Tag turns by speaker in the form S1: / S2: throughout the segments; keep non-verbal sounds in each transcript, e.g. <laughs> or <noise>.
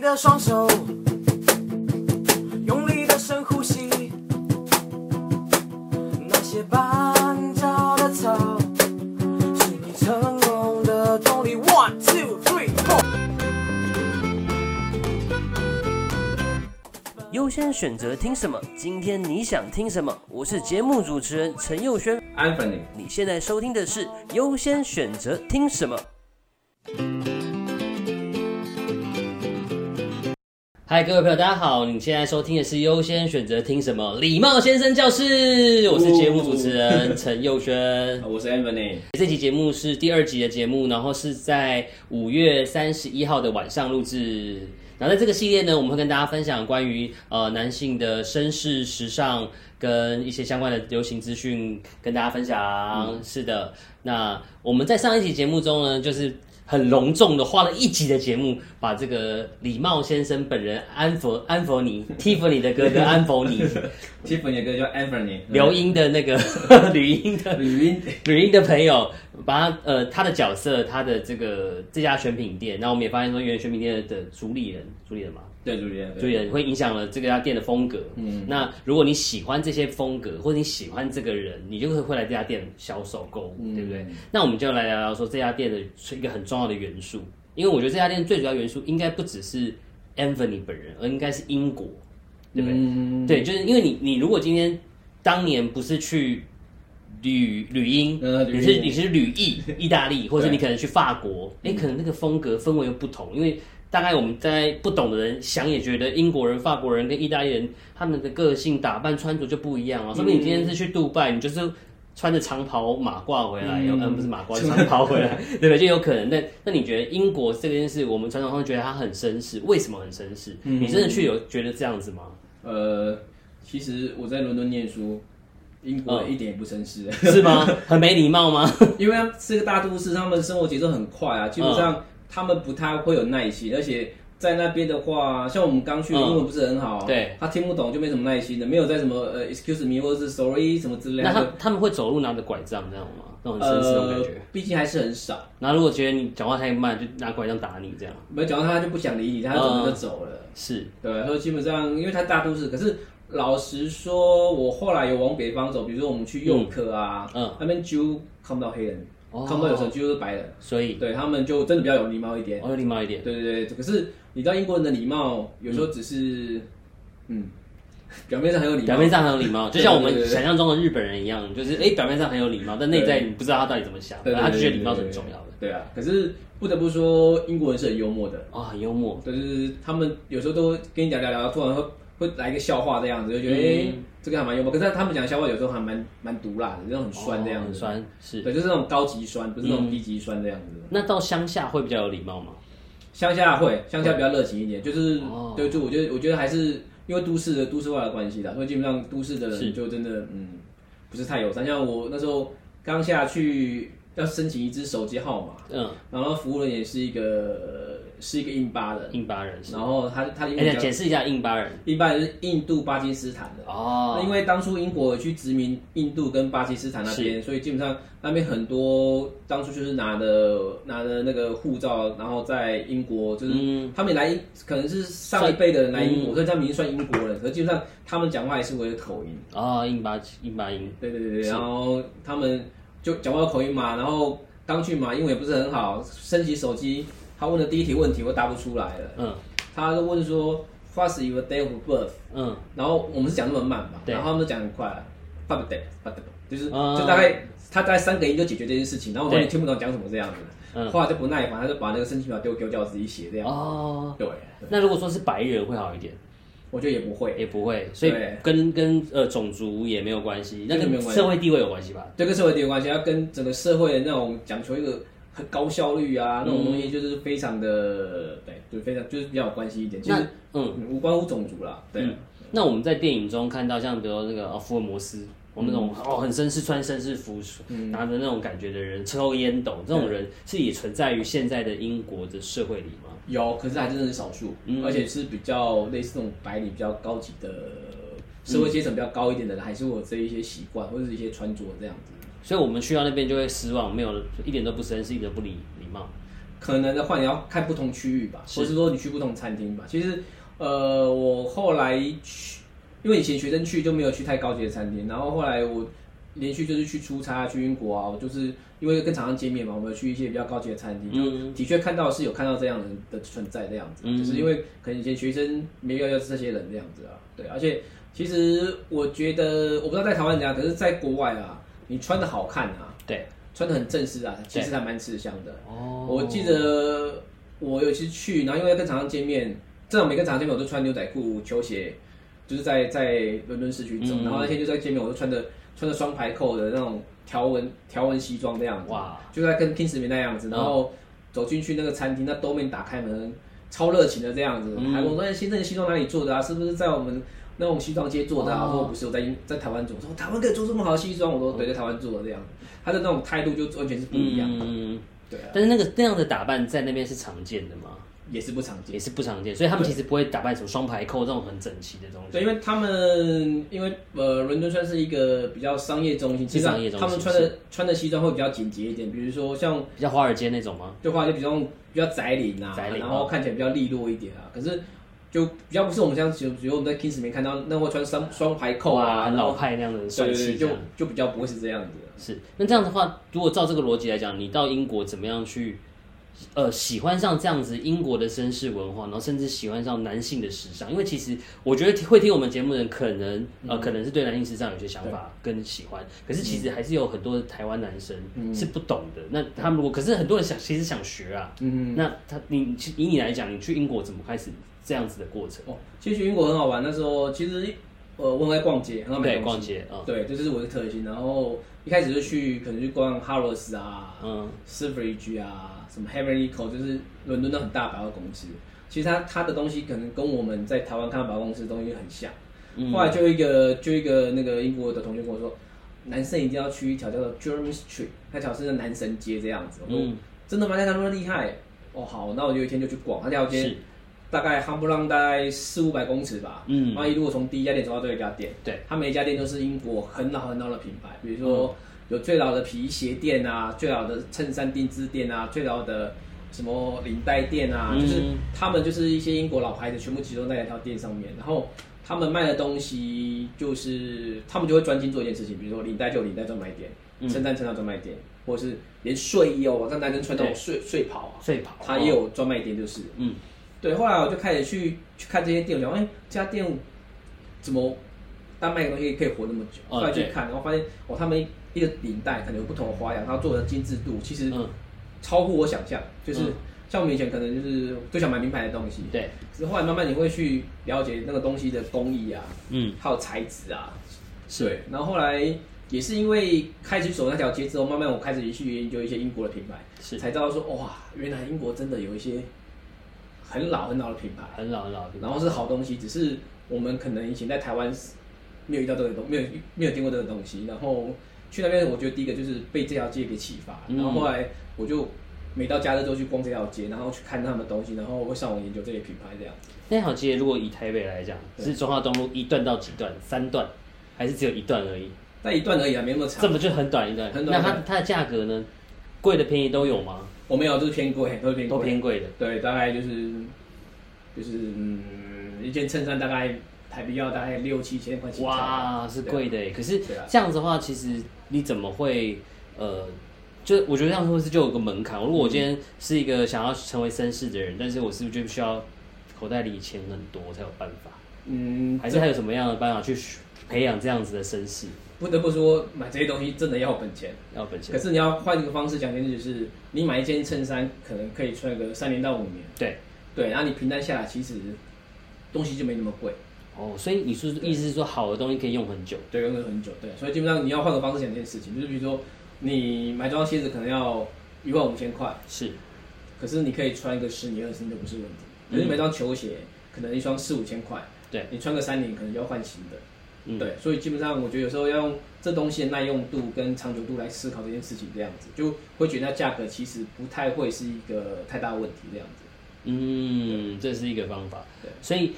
S1: 你的双手，用力的深呼吸。那些绊脚的草，是你成功的动力。One, two, three, four。
S2: 优先选择听什么？今天你想听什么？我是节目主持人陈佑轩。
S3: Anthony，
S2: 你现在收听的是优先选择听什么？嗨，各位朋友，大家好！你现在收听的是优先选择听什么？礼貌先生教室，我是节目主持人陈佑轩。
S3: 我是 Anthony。
S2: 这期节目是第二集的节目，然后是在五月三十一号的晚上录制。然后在这个系列呢，我们会跟大家分享关于呃男性的绅士、时尚跟一些相关的流行资讯，跟大家分享。是的，那我们在上一期节目中呢，就是。很隆重的花了一集的节目，把这个礼貌先生本人安佛安佛尼 <laughs> Tiffany 的哥哥安佛尼 <laughs>
S3: Tiffany 的哥叫 Anthony，
S2: 刘英的那个 <laughs> 吕英的
S3: 吕英。
S2: 吕英的朋友，把他呃他的角色，他的这个这家选品店，然后我们也发现说，原来选品店的主理人，主理人嘛，
S3: 对主持人，
S2: 主理人会影响了这个家店的风格。嗯，那如果你喜欢这些风格，或者你喜欢这个人，你就会会来这家店销售购物，对不对？那我们就来聊聊说这家店的一个很重要的元素，因为我觉得这家店最主要元素应该不只是 Anthony 本人，而应该是英国，对不对？
S3: 嗯，
S2: 对，就是因为你你如果今天当年不是去旅旅英，
S3: 呃旅
S2: 你是你是旅意意大利，或者你可能去法国，哎，可能那个风格氛围又不同，因为大概我们在不懂的人想也觉得英国人、法国人跟意大利人他们的个性、打扮、穿着就不一样啊。说不定你今天是去杜拜，你就是。穿着长袍马褂回来，有嗯不是马褂，是长袍回来，<laughs> 对不对？就有可能。那那你觉得英国这件事，我们传统上觉得它很绅士，为什么很绅士？你真的去有觉得这样子吗？
S3: 呃，其实我在伦敦念书，英国人一点也不绅士，
S2: 是吗？很没礼貌吗？<laughs>
S3: 因为是个大都市，他们生活节奏很快啊，基本上他们不太会有耐心，而且。在那边的话，像我们刚去，
S2: 嗯
S3: 英文不是很好，
S2: 对，
S3: 他听不懂就没什么耐心的，没有在什么呃 excuse me 或者是 sorry 什么之类的。
S2: 那他他们会走路拿着拐杖这样吗？那种很绅士那种感
S3: 呃
S2: 觉。，
S3: 毕竟还是很少。
S2: 然后如果觉得你讲话太慢，就拿拐杖打你这样。
S3: 没讲到他就不想理你，他走就走了。
S2: 是，
S3: 对，所以基本上因为他大都市，可是老实说，我后来有往北方走，比如说我们去右科啊，
S2: 嗯
S3: 那边几乎看不到黑人，
S2: 哦
S3: 看不到有神，几乎是白人，
S2: 所以
S3: 对他们就真的比较有礼貌一点。
S2: 哦有礼貌一点。
S3: 对对对，可是你知道英国人的礼貌有时候只是，嗯，<laughs> 表面上很有礼貌，
S2: 表面上很有礼貌，就像我们想象中的日本人一样，就是哎，表面上很有礼貌，但内在你不知道他到底怎么想，
S3: 对，
S2: 他就觉得礼貌是很重要的。
S3: 对啊，可是不得不说，英国人是很幽默的。
S2: 哦，很幽默。
S3: 对，就是他们有时候都跟你聊聊聊，突然会会来一个笑话这样子，就觉得
S2: 嗯
S3: 哎、诶这个还蛮幽默。可是他们讲的笑话有时候还蛮蛮毒辣的，那种很酸这样子。
S2: 哦很酸是。
S3: 对，就是那种高级酸，不是那种
S2: 嗯
S3: 低级酸这样子。
S2: 那到乡下会比较有礼貌吗？
S3: 乡下会，乡下比较热情一点，就是、
S2: 哦
S3: 对，就我觉得我觉得还是因为都市的都市化的关系啦，所以基本上都市的人就真的嗯不是太友善。像我那时候刚下去要申请一支手机号码，
S2: 嗯，
S3: 然后服务人也是一个是一个印巴的，
S2: 印巴人是。
S3: 然后他他的英
S2: 哎，
S3: 文叫
S2: 解释一下印巴人。
S3: 印巴人是印度巴基斯坦的。
S2: 哦
S3: 那因为当初英国去殖民印度跟巴基斯坦那边，所以基本上那边很多当初就是拿的拿的那个护照，然后在英国就是、
S2: 嗯
S3: 他们来可能是上一辈的人来英国，
S2: 嗯
S3: 所以他们已经算英国人，可是基本上他们讲话还是会有口音。
S2: 哦，印巴印巴音。
S3: 对对对对，然后他们就讲话有口音嘛，然后刚去嘛，英文也不是很好，升级手机，他问的第一题问题我答不出来了，
S2: 嗯
S3: 他就问说 What's your day of birth？
S2: 嗯，
S3: 然后我们是讲那么慢嘛，
S2: 对
S3: 然后他们都讲很快，fuck day day，就是、
S2: 啊
S3: 就大概他大概三个音就解决这件事情，然后我说
S2: 对
S3: 你听不懂讲什么这样子，
S2: 嗯
S3: 后来就不耐烦，他就把那个申请表丢丢掉自己写这样，
S2: 哦，
S3: 对，
S2: 那如果说是白人会好一点，
S3: 我觉得也不会，
S2: 也不会，所以跟跟呃种族也没有关系，那跟社会地位有关系吧？
S3: 这跟社会地位有关系，要跟整个社会的那种讲求一个很高效率啊，那种东西就是非常的对，就非常就是比较有关系一点，其实
S2: 那嗯，
S3: 嗯无关乎种族啦，对。
S2: 嗯那我们在电影中看到像比如那个哦福尔摩斯。我们那种哦很绅士穿绅士服，拿着那种感觉的人，抽烟斗，这种人是也存在于现在的英国的社会里吗？
S3: 有，可是还真的是少数，
S2: 嗯
S3: 而且是比较类似那种白领、比较高级的社会阶层比较高一点的人，还是会有这一些习惯或者是一些穿着这样子。
S2: 所以我们去到那边就会失望，没有一点都不绅士，一点都不礼礼貌。
S3: 可能的话你要看不同区域吧，
S2: 是
S3: 或是说你去不同餐厅吧。其实呃，我后来去，因为以前学生去就没有去太高级的餐厅，然后后来我连续就是去出差去英国啊，我就是因为跟厂商见面嘛，我们去一些比较高级的餐厅，就
S2: 嗯
S3: 的确看到是有看到这样的人的存在这样子，
S2: 嗯
S3: 就是因为可能以前学生没有要这些人这样子啊，对，而且其实我觉得我不知道在台湾怎样，可是在国外啊，你穿的好看啊，
S2: 对，
S3: 穿的很正式啊，其实还蛮吃香的。
S2: 哦，
S3: 我记得我有一次去，然后因为跟厂商见面，正好每个厂商见面我都穿牛仔裤、球鞋，就是在在伦敦市区走，
S2: 嗯。
S3: 然后那天就在见面，我就穿着穿着双排扣的那种条纹条纹西装这样子，
S2: 哇，
S3: 就在跟 Kingsman 那样子，然后走进去那个餐厅，那兜面打开门，超热情的这样子，
S2: 嗯。
S3: 还问我说：“哎，先生，你西装哪里做的啊？是不是在我们那种西装街做的啊？”
S2: 哦
S3: 我说：“不是，我在英在台湾做。”我说：“台湾可以做这么好的西装？”我说：“对，在台湾做的这样。”他的那种态度就完全是不一样的，
S2: 嗯，
S3: 对啊，
S2: 但是那个那样的打扮在那边是常见的吗？
S3: 也是不常见
S2: 也。是不常见，所以他们其实不会打扮成双排扣这种很整齐的东西。
S3: 对，因为他们因为呃，伦敦算是一个比较商业中心，
S2: 是
S3: 其实
S2: 商业中心
S3: 他们穿的穿的西装会比较简洁一点，比如说像
S2: 比较华尔街那种吗？
S3: 就画就比较比较窄领啊，
S2: 窄领
S3: 然后看起来比较利落一点啊。可是就比较不是我们像比如比如我们在 Kings 里面看到那会穿双双排扣啊，
S2: 很老派那样的帅气这样。
S3: 就比较不会是这样子。
S2: 是，那这样的话，如果照这个逻辑来讲，你到英国怎么样去，呃，喜欢上这样子英国的绅士文化，然后甚至喜欢上男性的时尚？因为其实我觉得会听我们节目的人，可能呃，可能是对男性时尚有些想法跟喜欢，可是其实还是有很多的台湾男生是不懂的。那他们如果，可是很多人想，其实想学啊。
S3: 嗯，
S2: 那他，你以你来讲，你去英国怎么开始这样子的过程？
S3: 哦，其实去英国很好玩，那时候其实呃我很爱逛街，很爱买
S2: 对，
S3: 东西
S2: 逛街啊，
S3: 对，这就是我的特性。然后一开始就去可能去逛 Harrods 啊，
S2: 嗯
S3: Selfridge 啊，什么 Heavenly Co，就是伦敦的很大百货公司。其实它它的东西可能跟我们在台湾看到百货公司的东西很像。
S2: 嗯
S3: 后来就一个就一个那个英国的同学跟我说，男生一定要去一条叫做 Jeremy Street，那条是那男神街这样子。我说、
S2: 嗯
S3: 真的吗？那条那么厉害？哦好，那我就有一天就去逛那条街
S2: 是，
S3: 大概夯不浪大概四五百公尺吧。
S2: 嗯
S3: 万一如果从第一家店走到最后一家店。
S2: 对，
S3: 它每一家店都是英国很老很老的品牌，比如
S2: 嗯
S3: 说有最老的皮鞋店啊，最老的衬衫定制店啊，最老的什么领带店啊，
S2: 嗯
S3: 就是他们就是一些英国老牌子，全部集中在一条店上面。然后他们卖的东西就是他们就会专心做一件事情，比如说领带就有领带专卖店，
S2: 嗯
S3: 衬衫衬衫专卖店，或者是连睡衣哦，让男生穿那种睡睡袍啊，
S2: 睡袍，
S3: 他也有专卖店，就是。
S2: 嗯，
S3: 对，后来我就开始去去看这些店，我想，哎、这家店怎么单卖个东西可以活那么久？后来去看，然后发现，哦，他们一个领带可能有不同的花样，它做的精致度其实
S2: 嗯，
S3: 超乎我想象。就是、
S2: 嗯。
S3: 像我们以前可能就是都想买名牌的东西，
S2: 对，
S3: 可是后来慢慢你会去了解那个东西的工艺啊，
S2: 嗯，
S3: 还有材质啊，
S2: 是。
S3: 对。然后后来也是因为开始走那条街之后，慢慢我开始去研究一些英国的品牌，
S2: 是。
S3: 才知道说，哇，原来英国真的有一些很老很老的品牌。
S2: 很老很老的
S3: 然后是好东西，只是我们可能以前在台湾没有遇到这个东，没有没有听过这个东西。然后去那边，我觉得第一个就是被这条街给启发，
S2: 嗯
S3: 然后后来我就每到假日都去逛这条街，然后去看他们的东西，然后会上网研究这些品牌这样。
S2: 那条街如果以台北来讲，是中华东路一段到几段？三段，还是只有一段而已？
S3: 那一段而已啊，没那么长。
S2: 这么就很短一段？
S3: 很短
S2: 那它它的价格呢？贵的便宜都有吗？
S3: 我没有，就是偏贵，都是偏贵。
S2: 都偏贵的。
S3: 对，大概就是就是嗯，一件衬衫大概台币要大概六七千块起跳
S2: 哇，是贵的耶。可是
S3: 对啊
S2: 这样子的话，其实你怎么会呃？就我觉得这样会不会是就有个门槛？如果我今天是一个想要成为绅士的人，但是我是不是就需要口袋里钱很多才有办法？
S3: 嗯，
S2: 还是还有什么样的办法去培养这样子的绅士？
S3: 不得不说，买这些东西真的要本钱。
S2: 要本钱
S3: 可？是你要换一个方式讲，就是你买一件衬衫，可能可以穿个三年到五年，
S2: 对，
S3: 对，然后你平摊下来，其实东西就没那么贵，
S2: 哦，所以你是意思是说，好的东西可以用很久？
S3: 对，用了很久，对，所以基本上你要换个方式讲这件事情，就是比如说你买这双鞋子可能要一万五千块，
S2: 是，
S3: 可是你可以穿一个十年二十年都不是问题，可是你买双球鞋可能一双四五千块，
S2: 对，
S3: 你穿个三年可能就要换新的，
S2: 嗯
S3: 对，所以基本上我觉得有时候要用这东西的耐用度跟长久度来思考这件事情，这样子就会觉得它价格其实不太会是一个太大问题这样子。
S2: 嗯，这是一个方法
S3: 对。
S2: 所以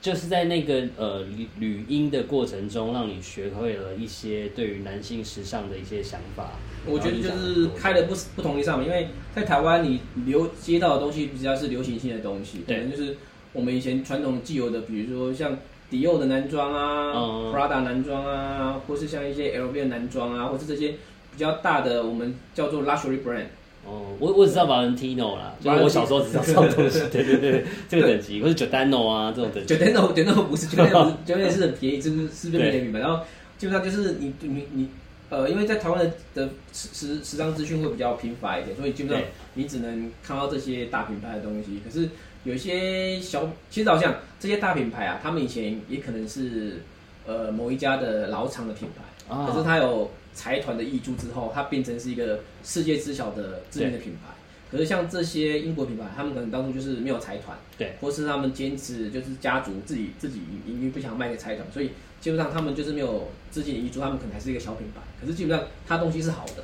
S2: 就是在那个呃旅旅音的过程中，让你学会了一些对于男性时尚的一些想法。
S3: 我觉得就是开了不不同的上面，因为在台湾你流接到的东西比较是流行性的东西，可
S2: 对
S3: 能就是我们以前传统既有的，比如说像迪奥的男装啊、
S2: 嗯
S3: Prada 男装啊，或是像一些 LV 的男装啊，或是这些比较大的我们叫做 luxury brand。
S2: 哦，我我只知道 Valentino 啦，就是我小时候只知道这种东西，<laughs> 对对对，这个等级，或是 Giordano 啊这种等级
S3: 九。天头，九天头不是九天头，九天头是很便宜，是不是是不是
S2: 对
S3: 便宜品牌？然后基本上就是你你你呃，因为在台湾的的时时时尚资讯会比较贫乏一点，所以基本上
S2: 对
S3: 你只能看到这些大品牌的东西。可是有一些小，其实好像这些大品牌啊，他们以前也可能是呃某一家的老厂的品牌，
S2: 啊
S3: 可是它有财团的挹注之后，它变成是一个世界知晓的知名的品牌。可是像这些英国品牌，他们可能当初就是没有财团，
S2: 对，
S3: 或是他们坚持就是家族自己自己营运不想卖给财团，所以基本上他们就是没有资金的挹注，他们可能还是一个小品牌。可是基本上它东西是好的，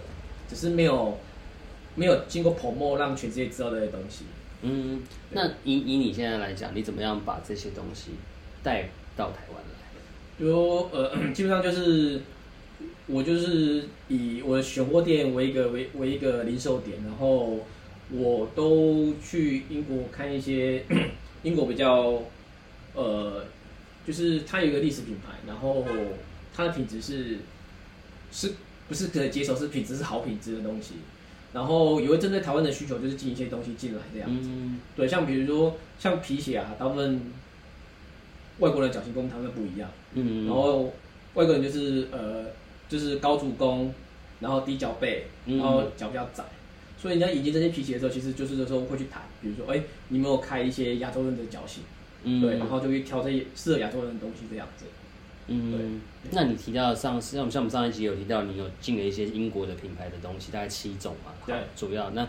S3: 只是没有没有经过 promo 让全世界知道这些东西。
S2: 嗯，那以以你现在来讲，你怎么样把这些东西带到台湾来？
S3: 比如呃，<clears throat> 基本上就是我就是以我的选货店为一个为为一个零售点，然后我都去英国看一些 <clears throat> 英国比较呃，就是它有一个历史品牌，然后它的品质是是不是可以接受，是品质是好品质的东西。然后也会针对台湾的需求，就是进一些东西进来这样。
S2: 嗯，
S3: 对，像比如说像皮鞋啊，大部分外国人脚型跟他们不一样。
S2: 嗯，
S3: 然后外国人就是呃，就是高足弓，然后低脚背，
S2: 嗯
S3: 然后脚比较窄，所以人家引进这些皮鞋的时候，其实就是有时候会去谈，比如说，哎，你有没有开一些亚洲人的脚型？
S2: 嗯
S3: 对，然后就去挑这些适合亚洲人的东西这样子。
S2: 嗯，那你提到上次，像像我们上一集有提到，你有进了一些英国的品牌的东西，大概七种嘛，
S3: 对，
S2: 主要。那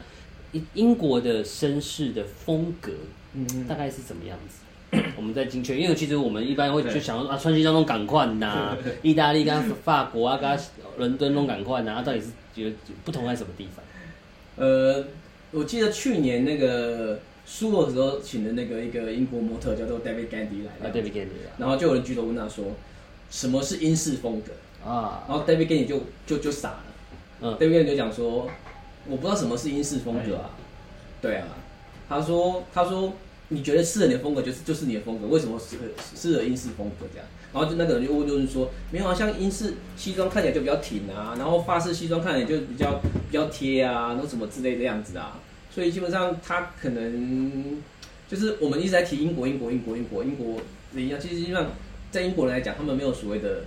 S2: 英英国的绅士的风格
S3: 嗯
S2: 大概是怎么样子？<clears throat> 我们在精确，因为其实我们一般会
S3: 对。
S2: 就想说啊，穿西装那种赶快呐，<laughs> 意大利跟法国啊，跟伦敦那种赶快呐，啊到底是觉得不同在什么地方？
S3: 呃，我记得去年那个苏俄的时候请的那个一个英国模特叫做 David Gandy 来
S2: 啊，，David Gandy
S3: 然后就有人举手问他说，什么是英式风格？
S2: 啊，啊，
S3: 然后 David Gandy 就就就傻了。
S2: 嗯
S3: David Gandy 就讲说，我不知道什么是英式风格啊。对啊，他说他说你觉得适合你的风格就是就是你的风格，为什么适合适合英式风格这样？然后就那个人就问就是说，没有啊，像英式西装看起来就比较挺啊，然后法式西装看起来就比较比较贴啊，然后什么之类的样子啊。所以基本上他可能就是我们一直在提英国英国英国英国英国人一样，其实基本上在英国人来讲，他们没有所谓的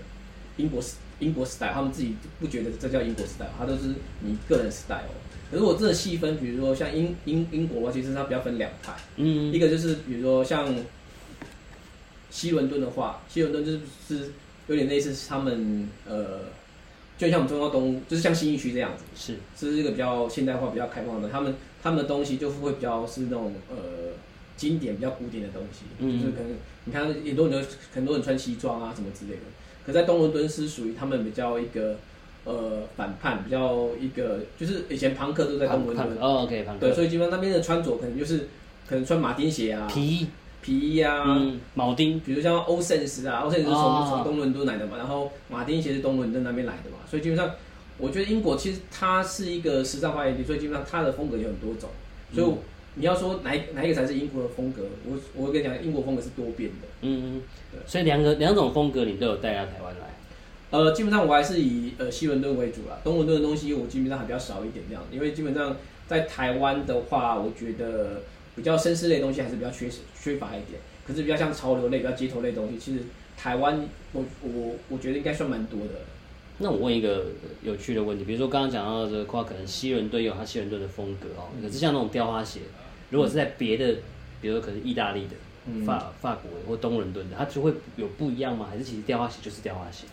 S3: 英国英国 style，他们自己不觉得这叫英国 style，它都是你个人 style。可是我真的细分，比如说像英英英国的话，其实它比较分两派，
S2: 嗯
S3: 一个就是比如说像西伦敦的话，西伦敦就是是有点类似他们呃，就像我们中央东，就是像新一区这样子，
S2: 是，
S3: 这是一个比较现代化、比较开放的。他们他们的东西就是会比较是那种呃经典、比较古典的东西，
S2: 嗯
S3: 就是可能你看很多人很多人穿西装啊什么之类的。可在东伦敦是属于他们比较一个呃反叛，比较一个就是以前朋克都在东伦敦，
S2: 哦，OK，庞
S3: 对，所以基本上那边的穿着可能就是可能穿马丁鞋啊、
S2: 皮。衣，
S3: 皮衣啊，
S2: 嗯，铆钉，
S3: 比如像欧森斯啊，欧森斯是从
S2: 哦。
S3: 从东伦敦来的嘛，然后马丁鞋是东伦敦那边来的嘛，所以基本上我觉得英国其实它是一个时尚发源地，所以基本上它的风格有很多种，所以我你要说哪一哪一个才是英国的风格，我我跟你讲，英国风格是多变的。
S2: 嗯
S3: 对，
S2: 所以两个两种风格你都有带到台湾来，
S3: 呃，基本上我还是以呃西伦敦为主啦，东伦敦的东西我基本上还比较少一点这样，因为基本上在台湾的话，我觉得比较绅士类的东西还是比较缺缺乏一点，可是比较像潮流类、比较街头类的东西，其实台湾我我我觉得应该算蛮多的。
S2: 那我问一个有趣的问题，比如说刚刚讲到的这个话，可能西伦敦有它西伦敦的风格哦，可是像那种雕花鞋，如果是在别的，比如说可能意大利的、
S3: 嗯
S2: 法法国的或东伦敦的，它就会有不一样吗？还是其实雕花鞋就是雕花鞋？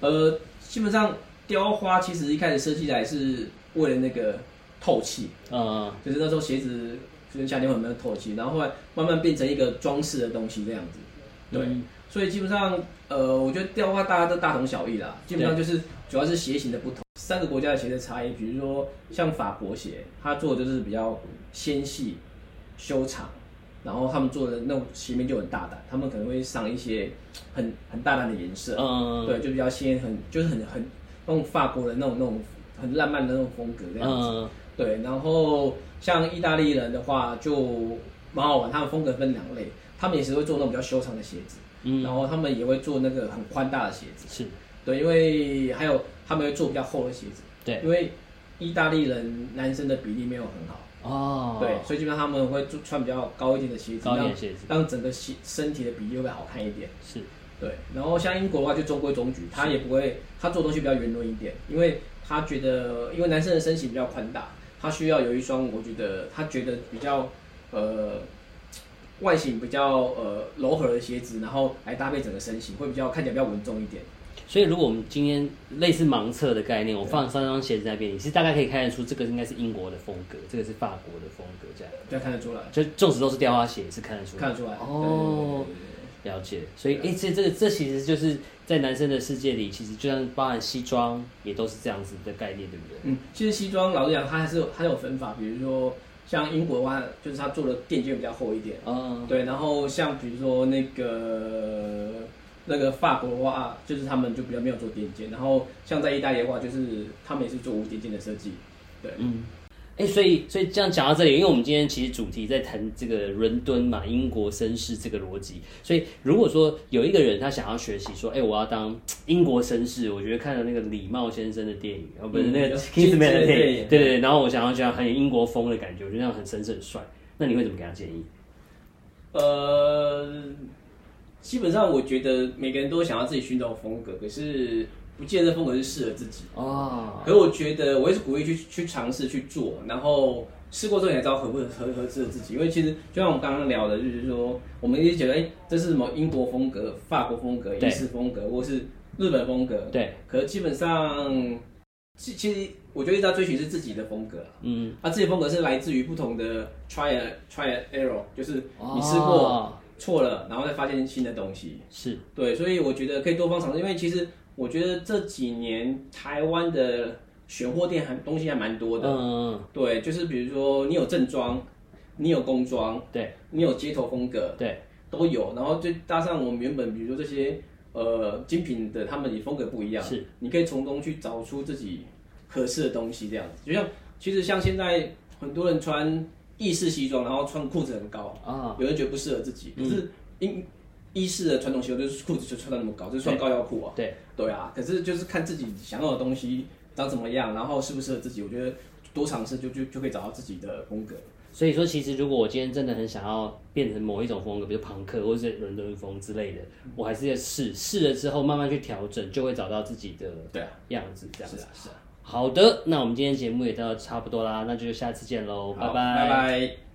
S3: 呃，基本上雕花其实一开始设计来是为了那个透气，
S2: 嗯，
S3: 就是那时候鞋子就是夏天会有没有透气，然后后来慢慢变成一个装饰的东西这样子。对，
S2: 嗯
S3: 所以基本上呃，我觉得雕花大家都大同小异啦，基本上就是主要是鞋型的不同，三个国家的鞋的差异。比如说像法国鞋，它做的就是比较纤细、修长，然后他们做的那种鞋面就很大胆，他们可能会上一些很很大胆的颜色，
S2: 嗯
S3: 对，就比较鲜艳，很就是很很那种法国的那种那种很浪漫的那种风格这样子。
S2: 嗯
S3: 对，然后像意大利人的话就蛮好玩，他们风格分两类，他们也是会做那种比较修长的鞋子，
S2: 嗯，
S3: 然后他们也会做那个很宽大的鞋子，
S2: 是。
S3: 对，因为还有他们会做比较厚的鞋子，
S2: 对。
S3: 因为意大利人男生的比例没有很好，
S2: 哦，
S3: 对，所以基本上他们会做穿比较高一点的鞋子，让
S2: 高一点鞋子。
S3: 让整个鞋身体的比例会好看一点。
S2: 是。
S3: 对，然后像英国的话就中规中矩，他也不会，他做东西比较圆润一点，因为他觉得，因为男生的身形比较宽大，他需要有一双，我觉得他觉得比较呃外形比较呃柔和的鞋子，然后来搭配整个身形，会比较看起来比较稳重一点。
S2: 所以，如果我们今天类似盲测的概念，我放三双鞋子在那边，你是大概可以看得出这个应该是英国的风格，这个是法国的风格，这样。
S3: 对，看得出来，
S2: 就纵使都是雕花鞋，也是看得出来。
S3: 看得出来。
S2: 哦，了解。所以，哎、这这个这其实就是在男生的世界里，其实就像包含西装，也都是这样子的概念，对不对？
S3: 嗯，其实西装老实讲，它还是有它有分法，比如说像英国的话，就是它做的垫肩比较厚一点。
S2: 嗯，
S3: 对，然后像比如说那个那个法国的话，就是他们就比较没有做垫肩，然后像在意大利的话，就是他们也是做无垫肩的设计。对，
S2: 嗯，哎、所以所以这样讲到这里，因为我们今天其实主题在谈这个伦敦嘛，英国绅士这个逻辑，所以如果说有一个人他想要学习说，哎、我要当英国绅士，我觉得看了那个李茂先生的电影，哦，不是、
S3: 嗯
S2: 那个 Kingsman 的电影，
S3: 对
S2: 对对对，然后我想要这样很有英国风的感觉，我觉得那样很绅士很帅，那你会怎么给他建议？
S3: 呃，基本上我觉得每个人都想要自己寻找风格，可是不见得风格是适合自己。
S2: 哦，
S3: 可是我觉得我也是鼓励去去尝试去做，然后试过之后你才知道合不合合合适合自己。因为其实就像我们刚刚聊的，就是说我们一直觉得，哎、这是什么英国风格、法国风格、
S2: 对
S3: 意式风格，或是日本风格。
S2: 对，
S3: 可是基本上，其其实我觉得一直在追寻是自己的风格。
S2: 嗯，
S3: 啊，自己的风格是来自于不同的 try and try and error，就是你试过
S2: 哦
S3: 错了，然后再发现新的东西。
S2: 是，
S3: 对，所以我觉得可以多方尝试，因为其实我觉得这几年台湾的选货店还东西还蛮多的。
S2: 嗯，
S3: 对，就是比如说你有正装，你有工装，
S2: 对
S3: 你有街头风格，
S2: 对，
S3: 都有。然后就搭上我们原本比如说这些呃精品的，他们也风格不一样，
S2: 是
S3: 你可以从中去找出自己合适的东西，这样子。就像其实像现在很多人穿意式西装，然后穿裤子很高，
S2: 啊，
S3: 有人觉得不适合自己，可是英意式的传统西装就是裤子就穿到那么高，就是穿高腰裤啊。
S2: 对，
S3: 对啊，可是就是看自己想要的东西长怎么样，然后适不适合自己，我觉得多尝试就就就可以找到自己的风格。
S2: 所以说，其实如果我今天真的很想要变成某一种风格，比如朋克或者是伦敦风之类的，我还是要试，试了之后慢慢去调整，就会找到自己的
S3: 对啊，
S2: 样子，这样子。
S3: 是啊，是啊。
S2: 好的，那我们今天节目也到差不多啦，那就下次见喽，拜
S3: 拜拜拜。